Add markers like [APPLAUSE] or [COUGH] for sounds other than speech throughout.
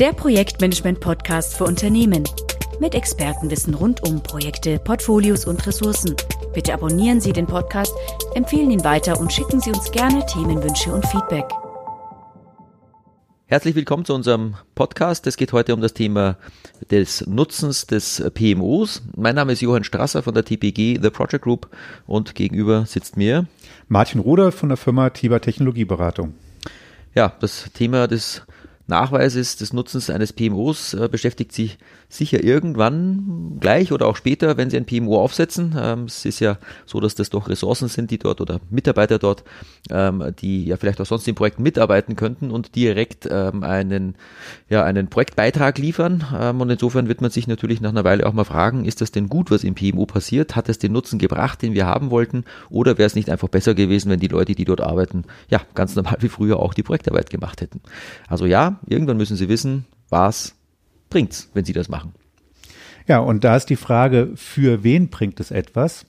Der Projektmanagement-Podcast für Unternehmen. Mit Expertenwissen rund um Projekte, Portfolios und Ressourcen. Bitte abonnieren Sie den Podcast, empfehlen ihn weiter und schicken Sie uns gerne Themenwünsche und Feedback. Herzlich willkommen zu unserem Podcast. Es geht heute um das Thema des Nutzens des PMOs. Mein Name ist Johann Strasser von der TPG The Project Group und gegenüber sitzt mir Martin Ruder von der Firma Tiber Technologieberatung. Ja, das Thema des Nachweises des Nutzens eines PMOs äh, beschäftigt sich sicher irgendwann gleich oder auch später, wenn Sie ein PMO aufsetzen. Ähm, es ist ja so, dass das doch Ressourcen sind, die dort oder Mitarbeiter dort, ähm, die ja vielleicht auch sonst in Projekten mitarbeiten könnten und direkt ähm, einen, ja, einen Projektbeitrag liefern. Ähm, und insofern wird man sich natürlich nach einer Weile auch mal fragen, ist das denn gut, was im PMO passiert? Hat es den Nutzen gebracht, den wir haben wollten? Oder wäre es nicht einfach besser gewesen, wenn die Leute, die dort arbeiten, ja, ganz normal wie früher auch die Projektarbeit gemacht hätten? Also ja, irgendwann müssen sie wissen, was bringt's, wenn sie das machen. Ja, und da ist die Frage, für wen bringt es etwas?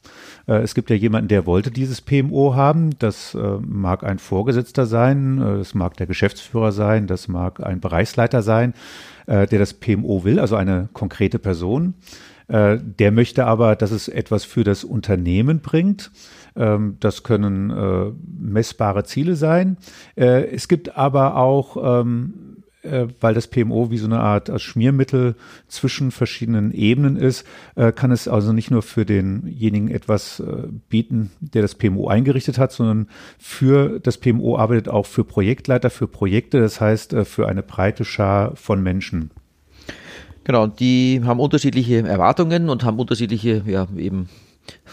Äh, es gibt ja jemanden, der wollte dieses PMO haben. Das äh, mag ein Vorgesetzter sein, äh, das mag der Geschäftsführer sein, das mag ein Bereichsleiter sein, der das PMO will, also eine konkrete Person. Der möchte aber, dass es etwas für das Unternehmen bringt. Ähm, das können messbare Ziele sein. Es gibt aber auch ähm, äh, weil das PMO wie so eine Art Schmiermittel zwischen verschiedenen Ebenen ist, äh, kann es also nicht nur für denjenigen etwas äh, bieten, der das PMO eingerichtet hat, sondern für das PMO arbeitet auch für Projektleiter, für Projekte, das heißt für eine breite Schar von Menschen. Genau, die haben unterschiedliche Erwartungen und haben unterschiedliche, ja, eben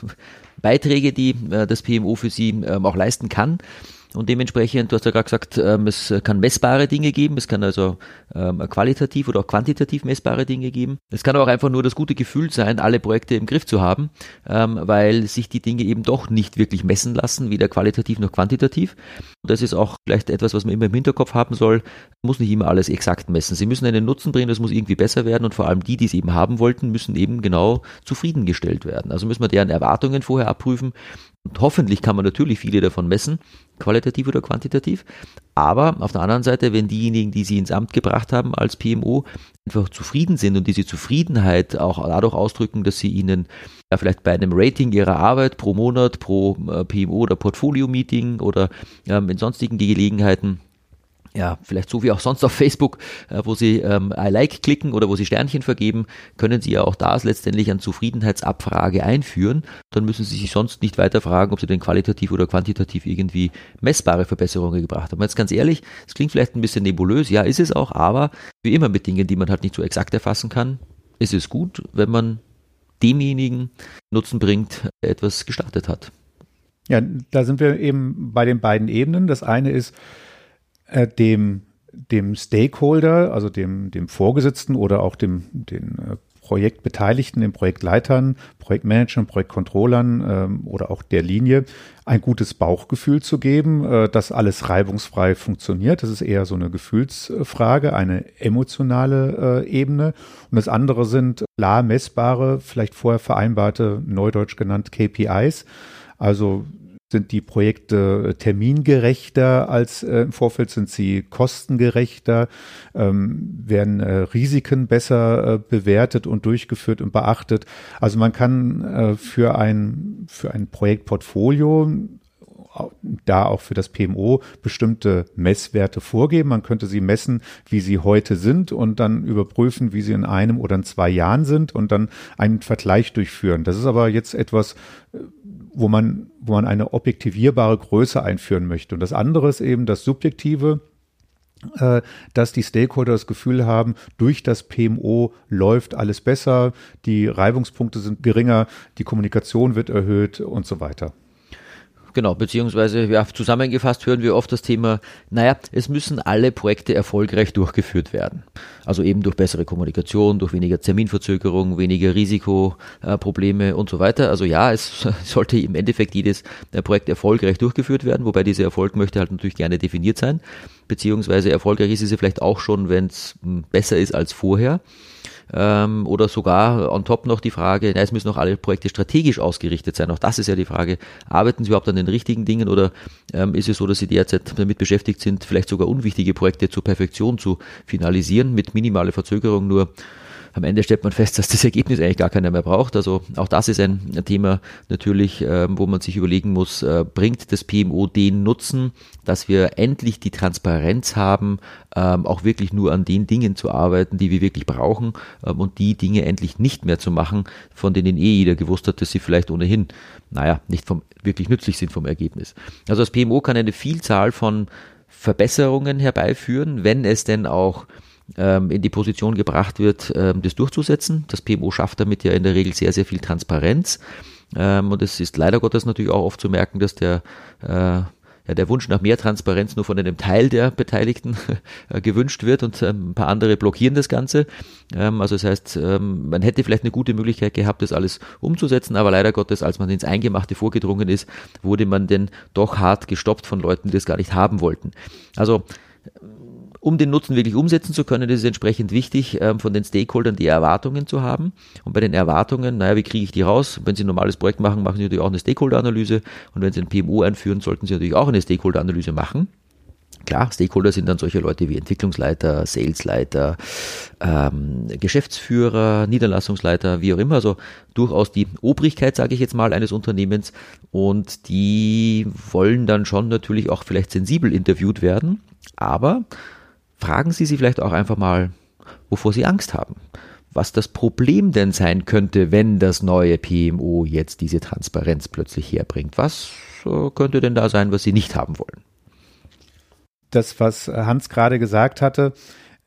[LAUGHS] Beiträge, die das PMO für sie ähm, auch leisten kann. Und dementsprechend, du hast ja gerade gesagt, ähm, es kann messbare Dinge geben, es kann also ähm, qualitativ oder auch quantitativ messbare Dinge geben. Es kann auch einfach nur das gute Gefühl sein, alle Projekte im Griff zu haben, ähm, weil sich die Dinge eben doch nicht wirklich messen lassen, weder qualitativ noch quantitativ. Und das ist auch vielleicht etwas, was man immer im Hinterkopf haben soll. Muss nicht immer alles exakt messen. Sie müssen einen Nutzen bringen, das muss irgendwie besser werden und vor allem die, die es eben haben wollten, müssen eben genau zufriedengestellt werden. Also müssen wir deren Erwartungen vorher abprüfen und hoffentlich kann man natürlich viele davon messen, qualitativ oder quantitativ. Aber auf der anderen Seite, wenn diejenigen, die sie ins Amt gebracht haben als PMO, einfach zufrieden sind und diese Zufriedenheit auch dadurch ausdrücken, dass sie ihnen ja vielleicht bei einem Rating ihrer Arbeit pro Monat, pro äh, PMO oder Portfolio-Meeting oder ähm, in sonstigen Gelegenheiten ja, vielleicht so wie auch sonst auf Facebook, äh, wo Sie ähm, I like klicken oder wo Sie Sternchen vergeben, können Sie ja auch das letztendlich an Zufriedenheitsabfrage einführen. Dann müssen Sie sich sonst nicht weiter fragen, ob Sie denn qualitativ oder quantitativ irgendwie messbare Verbesserungen gebracht haben. Jetzt ganz ehrlich, es klingt vielleicht ein bisschen nebulös, ja, ist es auch, aber wie immer mit Dingen, die man halt nicht so exakt erfassen kann, ist es gut, wenn man demjenigen Nutzen bringt, etwas gestartet hat. Ja, da sind wir eben bei den beiden Ebenen. Das eine ist, äh, dem, dem Stakeholder, also dem, dem Vorgesetzten oder auch dem, den äh, Projektbeteiligten, den Projektleitern, Projektmanagern, Projektcontrollern ähm, oder auch der Linie ein gutes Bauchgefühl zu geben, äh, dass alles reibungsfrei funktioniert. Das ist eher so eine Gefühlsfrage, eine emotionale äh, Ebene. Und das andere sind klar messbare, vielleicht vorher vereinbarte, neudeutsch genannt KPIs. Also sind die Projekte termingerechter als äh, im Vorfeld? Sind sie kostengerechter? Ähm, werden äh, Risiken besser äh, bewertet und durchgeführt und beachtet? Also man kann äh, für ein, für ein Projektportfolio da auch für das PMO bestimmte Messwerte vorgeben. Man könnte sie messen, wie sie heute sind und dann überprüfen, wie sie in einem oder in zwei Jahren sind und dann einen Vergleich durchführen. Das ist aber jetzt etwas, äh, wo man, wo man eine objektivierbare Größe einführen möchte. Und das andere ist eben das Subjektive, äh, dass die Stakeholder das Gefühl haben, durch das PMO läuft alles besser, die Reibungspunkte sind geringer, die Kommunikation wird erhöht und so weiter. Genau, beziehungsweise ja, zusammengefasst hören wir oft das Thema, naja, es müssen alle Projekte erfolgreich durchgeführt werden. Also eben durch bessere Kommunikation, durch weniger Terminverzögerung, weniger Risikoprobleme und so weiter. Also ja, es [LAUGHS] sollte im Endeffekt jedes äh, Projekt erfolgreich durchgeführt werden, wobei dieser Erfolg möchte halt natürlich gerne definiert sein. beziehungsweise erfolgreich ist sie vielleicht auch schon, wenn es hm, besser ist als vorher. Ähm, oder sogar on top noch die Frage, na, es müssen auch alle Projekte strategisch ausgerichtet sein. Auch das ist ja die Frage, arbeiten Sie überhaupt an den richtigen Dingen oder ähm, ist es so, dass Sie derzeit damit beschäftigt sind, vielleicht sogar unwichtige Projekte zur Perfektion zu finalisieren mit minimaler Verzögerung nur am Ende stellt man fest, dass das Ergebnis eigentlich gar keiner mehr braucht. Also auch das ist ein Thema natürlich, ähm, wo man sich überlegen muss, äh, bringt das PMO den Nutzen, dass wir endlich die Transparenz haben, ähm, auch wirklich nur an den Dingen zu arbeiten, die wir wirklich brauchen ähm, und die Dinge endlich nicht mehr zu machen, von denen eh jeder gewusst hat, dass sie vielleicht ohnehin, naja, nicht vom, wirklich nützlich sind vom Ergebnis. Also das PMO kann eine Vielzahl von Verbesserungen herbeiführen, wenn es denn auch in die Position gebracht wird, ähm, das durchzusetzen. Das PMO schafft damit ja in der Regel sehr, sehr viel Transparenz. Ähm, und es ist leider Gottes natürlich auch oft zu merken, dass der äh, ja, der Wunsch nach mehr Transparenz nur von einem Teil der Beteiligten [LAUGHS] äh, gewünscht wird und ähm, ein paar andere blockieren das Ganze. Ähm, also das heißt, ähm, man hätte vielleicht eine gute Möglichkeit gehabt, das alles umzusetzen, aber leider Gottes, als man ins Eingemachte vorgedrungen ist, wurde man denn doch hart gestoppt von Leuten, die das gar nicht haben wollten. Also um den Nutzen wirklich umsetzen zu können, ist es entsprechend wichtig, ähm, von den Stakeholdern die Erwartungen zu haben. Und bei den Erwartungen, naja, wie kriege ich die raus? Wenn Sie ein normales Projekt machen, machen Sie natürlich auch eine Stakeholder-Analyse. Und wenn Sie ein PMO einführen, sollten Sie natürlich auch eine Stakeholder-Analyse machen. Klar, Stakeholder sind dann solche Leute wie Entwicklungsleiter, Salesleiter, ähm, Geschäftsführer, Niederlassungsleiter, wie auch immer, also durchaus die Obrigkeit, sage ich jetzt mal, eines Unternehmens und die wollen dann schon natürlich auch vielleicht sensibel interviewt werden, aber fragen Sie sie vielleicht auch einfach mal, wovor Sie Angst haben. Was das Problem denn sein könnte, wenn das neue PMO jetzt diese Transparenz plötzlich herbringt. Was äh, könnte denn da sein, was Sie nicht haben wollen? Das, was Hans gerade gesagt hatte,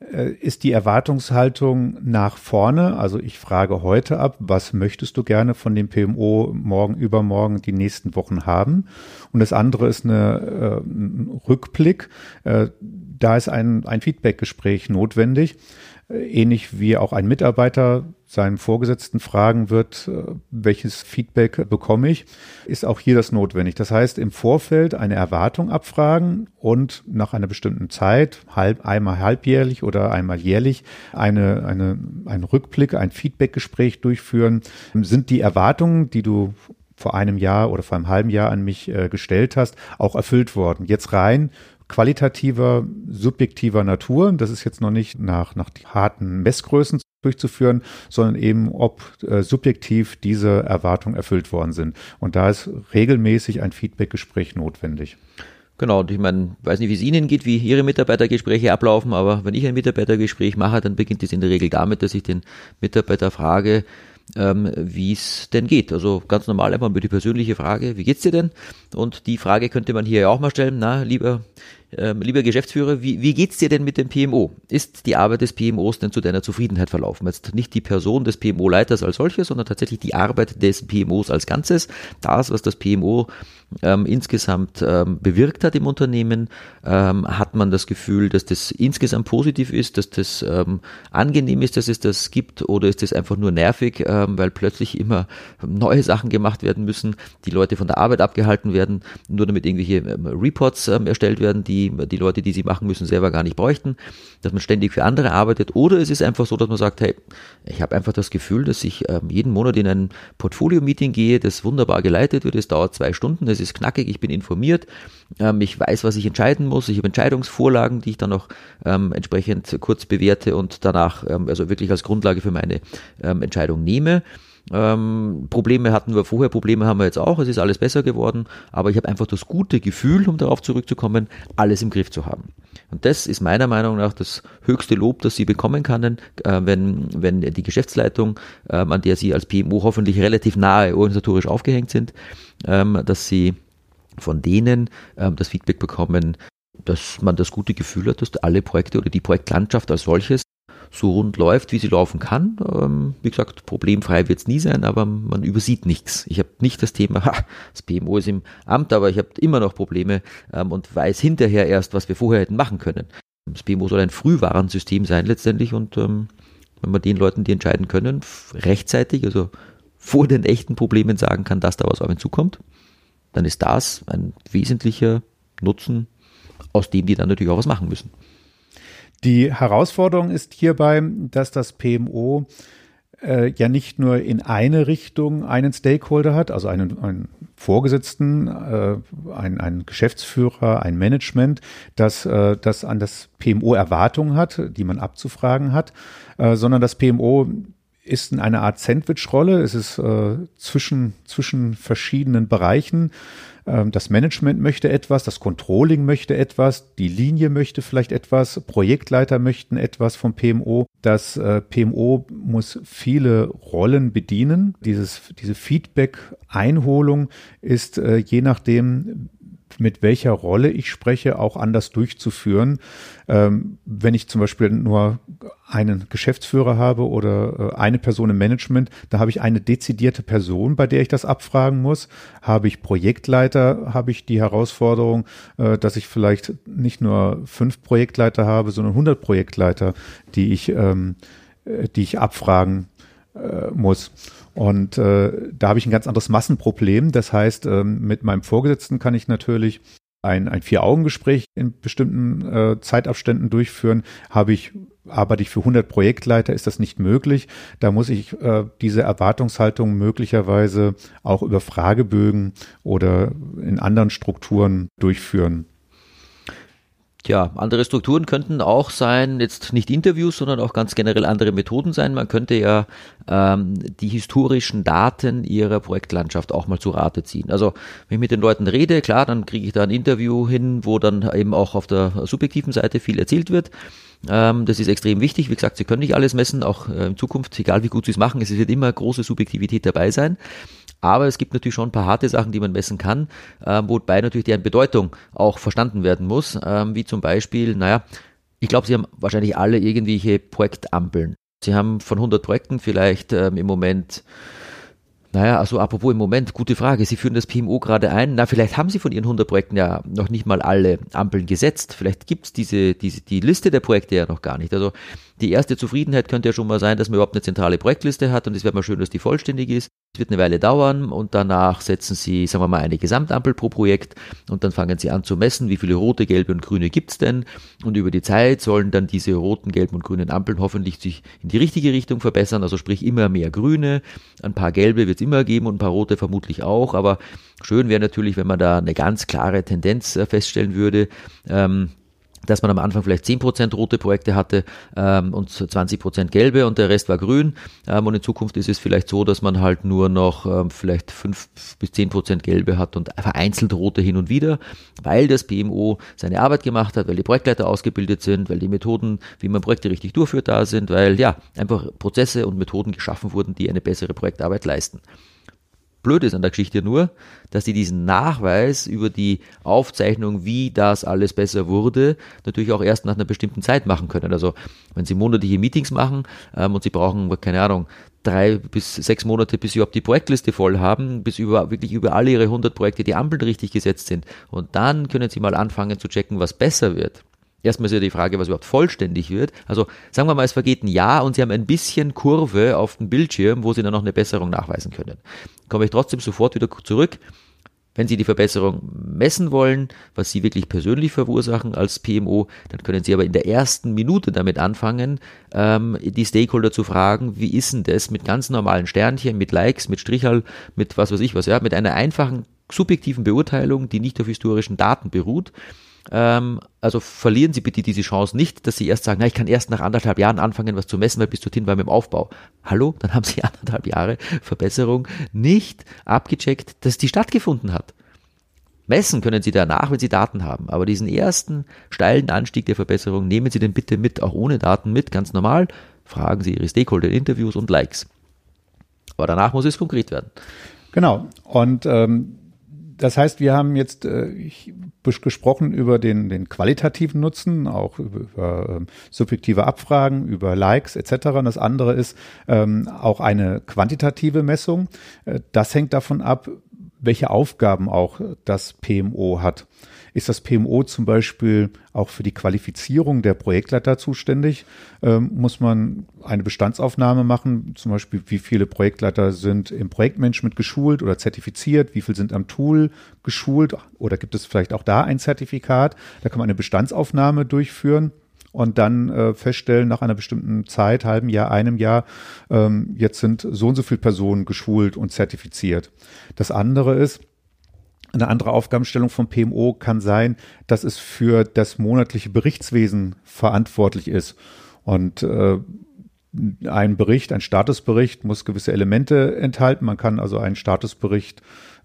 äh, ist die Erwartungshaltung nach vorne. Also ich frage heute ab, was möchtest du gerne von dem PMO morgen, übermorgen, die nächsten Wochen haben? Und das andere ist eine, äh, ein Rückblick. Äh, da ist ein, ein Feedbackgespräch notwendig. Äh, ähnlich wie auch ein Mitarbeiter seinem Vorgesetzten fragen wird, äh, welches Feedback bekomme ich, ist auch hier das notwendig. Das heißt, im Vorfeld eine Erwartung abfragen und nach einer bestimmten Zeit, halb, einmal halbjährlich oder einmal jährlich, eine, eine, einen Rückblick, ein Feedbackgespräch durchführen. Sind die Erwartungen, die du vor einem Jahr oder vor einem halben Jahr an mich äh, gestellt hast, auch erfüllt worden. Jetzt rein qualitativer, subjektiver Natur. Das ist jetzt noch nicht nach, nach harten Messgrößen durchzuführen, sondern eben, ob äh, subjektiv diese Erwartungen erfüllt worden sind. Und da ist regelmäßig ein Feedbackgespräch notwendig. Genau, ich meine, weiß nicht, wie es Ihnen geht, wie Ihre Mitarbeitergespräche ablaufen, aber wenn ich ein Mitarbeitergespräch mache, dann beginnt es in der Regel damit, dass ich den Mitarbeiter frage, ähm, wie es denn geht. Also ganz normal einfach über die persönliche Frage, wie geht's dir denn? Und die Frage könnte man hier ja auch mal stellen, na, lieber ähm, lieber Geschäftsführer, wie, wie geht's dir denn mit dem PMO? Ist die Arbeit des PMOs denn zu deiner Zufriedenheit verlaufen? Jetzt nicht die Person des PMO-Leiters als solches, sondern tatsächlich die Arbeit des PMOs als Ganzes. Das, was das PMO ähm, insgesamt ähm, bewirkt hat im Unternehmen, ähm, hat man das Gefühl, dass das insgesamt positiv ist, dass das ähm, angenehm ist, dass es das gibt, oder ist das einfach nur nervig, ähm, weil plötzlich immer neue Sachen gemacht werden müssen, die Leute von der Arbeit abgehalten werden, nur damit irgendwelche ähm, Reports erstellt werden, die die, die Leute, die sie machen müssen, selber gar nicht bräuchten, dass man ständig für andere arbeitet. Oder es ist einfach so, dass man sagt, hey, ich habe einfach das Gefühl, dass ich ähm, jeden Monat in ein Portfolio-Meeting gehe, das wunderbar geleitet wird, es dauert zwei Stunden, es ist knackig, ich bin informiert, ähm, ich weiß, was ich entscheiden muss, ich habe Entscheidungsvorlagen, die ich dann auch ähm, entsprechend kurz bewerte und danach ähm, also wirklich als Grundlage für meine ähm, Entscheidung nehme. Ähm, Probleme hatten wir vorher, Probleme haben wir jetzt auch, es ist alles besser geworden, aber ich habe einfach das gute Gefühl, um darauf zurückzukommen, alles im Griff zu haben. Und das ist meiner Meinung nach das höchste Lob, das Sie bekommen können, äh, wenn, wenn die Geschäftsleitung, äh, an der Sie als PMO hoffentlich relativ nahe organisatorisch aufgehängt sind, ähm, dass Sie von denen ähm, das Feedback bekommen, dass man das gute Gefühl hat, dass alle Projekte oder die Projektlandschaft als solches so rund läuft, wie sie laufen kann. Ähm, wie gesagt, problemfrei wird es nie sein, aber man übersieht nichts. Ich habe nicht das Thema, ha, [LAUGHS] das PMO ist im Amt, aber ich habe immer noch Probleme ähm, und weiß hinterher erst, was wir vorher hätten machen können. Das PMO soll ein Frühwarnsystem sein letztendlich und ähm, wenn man den Leuten, die entscheiden können, rechtzeitig, also vor den echten Problemen sagen kann, dass da was auf ihn zukommt, dann ist das ein wesentlicher Nutzen aus dem die dann natürlich auch was machen müssen. Die Herausforderung ist hierbei, dass das PMO äh, ja nicht nur in eine Richtung einen Stakeholder hat, also einen, einen Vorgesetzten, äh, einen, einen Geschäftsführer, ein Management, das, äh, das an das PMO Erwartungen hat, die man abzufragen hat, äh, sondern das PMO ist in einer Art Sandwich-Rolle. Es ist äh, zwischen, zwischen verschiedenen Bereichen. Ähm, das Management möchte etwas, das Controlling möchte etwas, die Linie möchte vielleicht etwas, Projektleiter möchten etwas vom PMO. Das äh, PMO muss viele Rollen bedienen. Dieses, diese Feedback-Einholung ist äh, je nachdem, mit welcher Rolle ich spreche, auch anders durchzuführen. Ähm, wenn ich zum Beispiel nur einen Geschäftsführer habe oder äh, eine Person im Management, da habe ich eine dezidierte Person, bei der ich das abfragen muss. Habe ich Projektleiter, habe ich die Herausforderung, äh, dass ich vielleicht nicht nur fünf Projektleiter habe, sondern 100 Projektleiter, die ich, ähm, äh, die ich abfragen äh, muss. Und äh, da habe ich ein ganz anderes Massenproblem. Das heißt, ähm, mit meinem Vorgesetzten kann ich natürlich ein, ein Vier-Augen-Gespräch in bestimmten äh, Zeitabständen durchführen. Habe ich, arbeite ich für 100 Projektleiter, ist das nicht möglich. Da muss ich äh, diese Erwartungshaltung möglicherweise auch über Fragebögen oder in anderen Strukturen durchführen. Tja, andere Strukturen könnten auch sein, jetzt nicht Interviews, sondern auch ganz generell andere Methoden sein. Man könnte ja ähm, die historischen Daten ihrer Projektlandschaft auch mal zu Rate ziehen. Also wenn ich mit den Leuten rede, klar, dann kriege ich da ein Interview hin, wo dann eben auch auf der subjektiven Seite viel erzählt wird. Ähm, das ist extrem wichtig. Wie gesagt, Sie können nicht alles messen, auch äh, in Zukunft, egal wie gut Sie es machen, es wird immer große Subjektivität dabei sein. Aber es gibt natürlich schon ein paar harte Sachen, die man messen kann, äh, wobei natürlich deren Bedeutung auch verstanden werden muss, äh, wie zum Beispiel, naja, ich glaube, Sie haben wahrscheinlich alle irgendwelche Projektampeln. Sie haben von 100 Projekten vielleicht ähm, im Moment naja, also apropos im Moment, gute Frage. Sie führen das PMO gerade ein. Na, vielleicht haben Sie von Ihren 100 Projekten ja noch nicht mal alle Ampeln gesetzt. Vielleicht gibt's diese, diese, die Liste der Projekte ja noch gar nicht. Also die erste Zufriedenheit könnte ja schon mal sein, dass man überhaupt eine zentrale Projektliste hat und es wäre mal schön, dass die vollständig ist. Es wird eine Weile dauern und danach setzen Sie, sagen wir mal, eine Gesamtampel pro Projekt und dann fangen Sie an zu messen, wie viele rote, gelbe und grüne gibt's denn und über die Zeit sollen dann diese roten, gelben und grünen Ampeln hoffentlich sich in die richtige Richtung verbessern, also sprich immer mehr grüne, ein paar gelbe wird's immer geben und ein paar rote vermutlich auch, aber schön wäre natürlich, wenn man da eine ganz klare Tendenz äh, feststellen würde. Ähm, dass man am Anfang vielleicht 10% rote Projekte hatte ähm, und 20% gelbe und der Rest war grün. Ähm, und in Zukunft ist es vielleicht so, dass man halt nur noch ähm, vielleicht 5 bis 10% gelbe hat und vereinzelt rote hin und wieder, weil das PMO seine Arbeit gemacht hat, weil die Projektleiter ausgebildet sind, weil die Methoden, wie man Projekte richtig durchführt, da sind, weil ja, einfach Prozesse und Methoden geschaffen wurden, die eine bessere Projektarbeit leisten. Blöd ist an der Geschichte nur, dass sie diesen Nachweis über die Aufzeichnung, wie das alles besser wurde, natürlich auch erst nach einer bestimmten Zeit machen können. Also wenn sie monatliche Meetings machen ähm, und sie brauchen, keine Ahnung, drei bis sechs Monate, bis sie überhaupt die Projektliste voll haben, bis über, wirklich über alle ihre 100 Projekte die Ampeln richtig gesetzt sind. Und dann können sie mal anfangen zu checken, was besser wird. Erstmal ist ja die Frage, was überhaupt vollständig wird. Also sagen wir mal, es vergeht ein Jahr und Sie haben ein bisschen Kurve auf dem Bildschirm, wo Sie dann noch eine Besserung nachweisen können. Komme ich trotzdem sofort wieder zurück. Wenn Sie die Verbesserung messen wollen, was Sie wirklich persönlich verursachen als PMO, dann können Sie aber in der ersten Minute damit anfangen, ähm, die Stakeholder zu fragen, wie ist denn das mit ganz normalen Sternchen, mit Likes, mit Strichal, mit was weiß ich was, ja, mit einer einfachen subjektiven Beurteilung, die nicht auf historischen Daten beruht ähm, also verlieren Sie bitte diese Chance nicht, dass Sie erst sagen, na, ich kann erst nach anderthalb Jahren anfangen, was zu messen, weil bis dorthin war mit dem Aufbau. Hallo, dann haben Sie [LAUGHS] anderthalb Jahre Verbesserung nicht abgecheckt, dass die stattgefunden hat. Messen können Sie danach, wenn Sie Daten haben. Aber diesen ersten steilen Anstieg der Verbesserung nehmen Sie den bitte mit, auch ohne Daten mit, ganz normal. Fragen Sie Ihre Stakeholder in Interviews und Likes. Aber danach muss es konkret werden. Genau. Und ähm, das heißt, wir haben jetzt äh, gesprochen über den, den qualitativen Nutzen, auch über, über ähm, subjektive Abfragen, über Likes etc. Und das andere ist ähm, auch eine quantitative Messung. Äh, das hängt davon ab, welche Aufgaben auch das PMO hat. ist das PMO zum Beispiel auch für die Qualifizierung der Projektleiter zuständig. Ähm, muss man eine Bestandsaufnahme machen, zum Beispiel wie viele Projektleiter sind im Projektmanagement geschult oder zertifiziert, wie viele sind am Tool geschult oder gibt es vielleicht auch da ein Zertifikat? Da kann man eine Bestandsaufnahme durchführen und dann äh, feststellen nach einer bestimmten Zeit, halben Jahr, einem Jahr, ähm, jetzt sind so und so viele Personen geschult und zertifiziert. Das andere ist, eine andere Aufgabenstellung vom PMO kann sein, dass es für das monatliche Berichtswesen verantwortlich ist. Und äh, ein Bericht, ein Statusbericht muss gewisse Elemente enthalten. Man kann also einen Statusbericht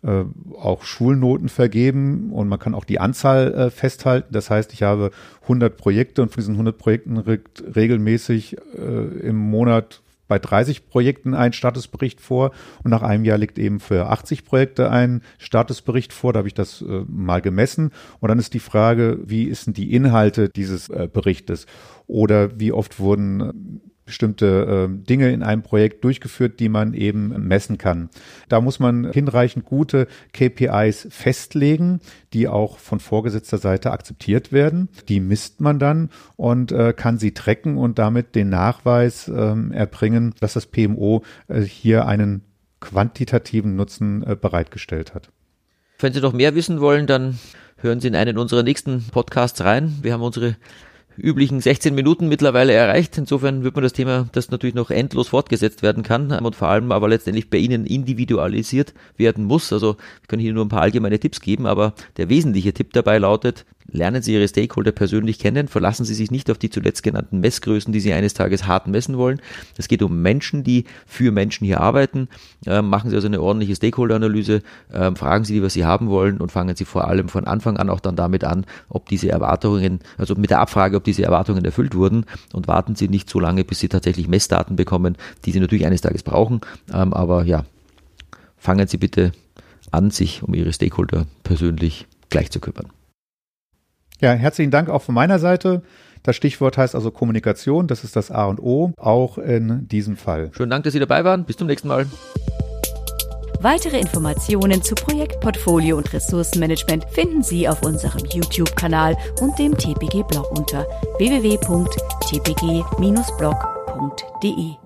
äh, auch Schulnoten vergeben und man kann auch die Anzahl äh, festhalten. Das heißt, ich habe 100 Projekte und von diesen 100 Projekten regt regelmäßig äh, im Monat bei 30 Projekten ein Statusbericht vor und nach einem Jahr liegt eben für 80 Projekte ein Statusbericht vor. Da habe ich das äh, mal gemessen. Und dann ist die Frage, wie ist denn die Inhalte dieses äh, Berichtes? Oder wie oft wurden bestimmte äh, Dinge in einem Projekt durchgeführt, die man eben messen kann. Da muss man hinreichend gute KPIs festlegen, die auch von vorgesetzter Seite akzeptiert werden. Die misst man dann und äh, kann sie tracken und damit den Nachweis äh, erbringen, dass das PMO äh, hier einen quantitativen Nutzen äh, bereitgestellt hat. Wenn Sie noch mehr wissen wollen, dann hören Sie in einen unserer nächsten Podcasts rein. Wir haben unsere üblichen 16 Minuten mittlerweile erreicht. Insofern wird man das Thema, das natürlich noch endlos fortgesetzt werden kann und vor allem aber letztendlich bei Ihnen individualisiert werden muss. Also wir können hier nur ein paar allgemeine Tipps geben, aber der wesentliche Tipp dabei lautet, Lernen Sie Ihre Stakeholder persönlich kennen, verlassen Sie sich nicht auf die zuletzt genannten Messgrößen, die Sie eines Tages hart messen wollen. Es geht um Menschen, die für Menschen hier arbeiten. Ähm, machen Sie also eine ordentliche Stakeholder-Analyse, ähm, fragen Sie die, was Sie haben wollen und fangen Sie vor allem von Anfang an auch dann damit an, ob diese Erwartungen, also mit der Abfrage, ob diese Erwartungen erfüllt wurden und warten Sie nicht so lange, bis Sie tatsächlich Messdaten bekommen, die Sie natürlich eines Tages brauchen. Ähm, aber ja, fangen Sie bitte an, sich um Ihre Stakeholder persönlich gleich zu kümmern. Ja, herzlichen Dank auch von meiner Seite. Das Stichwort heißt also Kommunikation, das ist das A und O, auch in diesem Fall. Schönen Dank, dass Sie dabei waren. Bis zum nächsten Mal. Weitere Informationen zu Projektportfolio und Ressourcenmanagement finden Sie auf unserem YouTube-Kanal und dem TPG-Blog unter www.tpg-blog.de.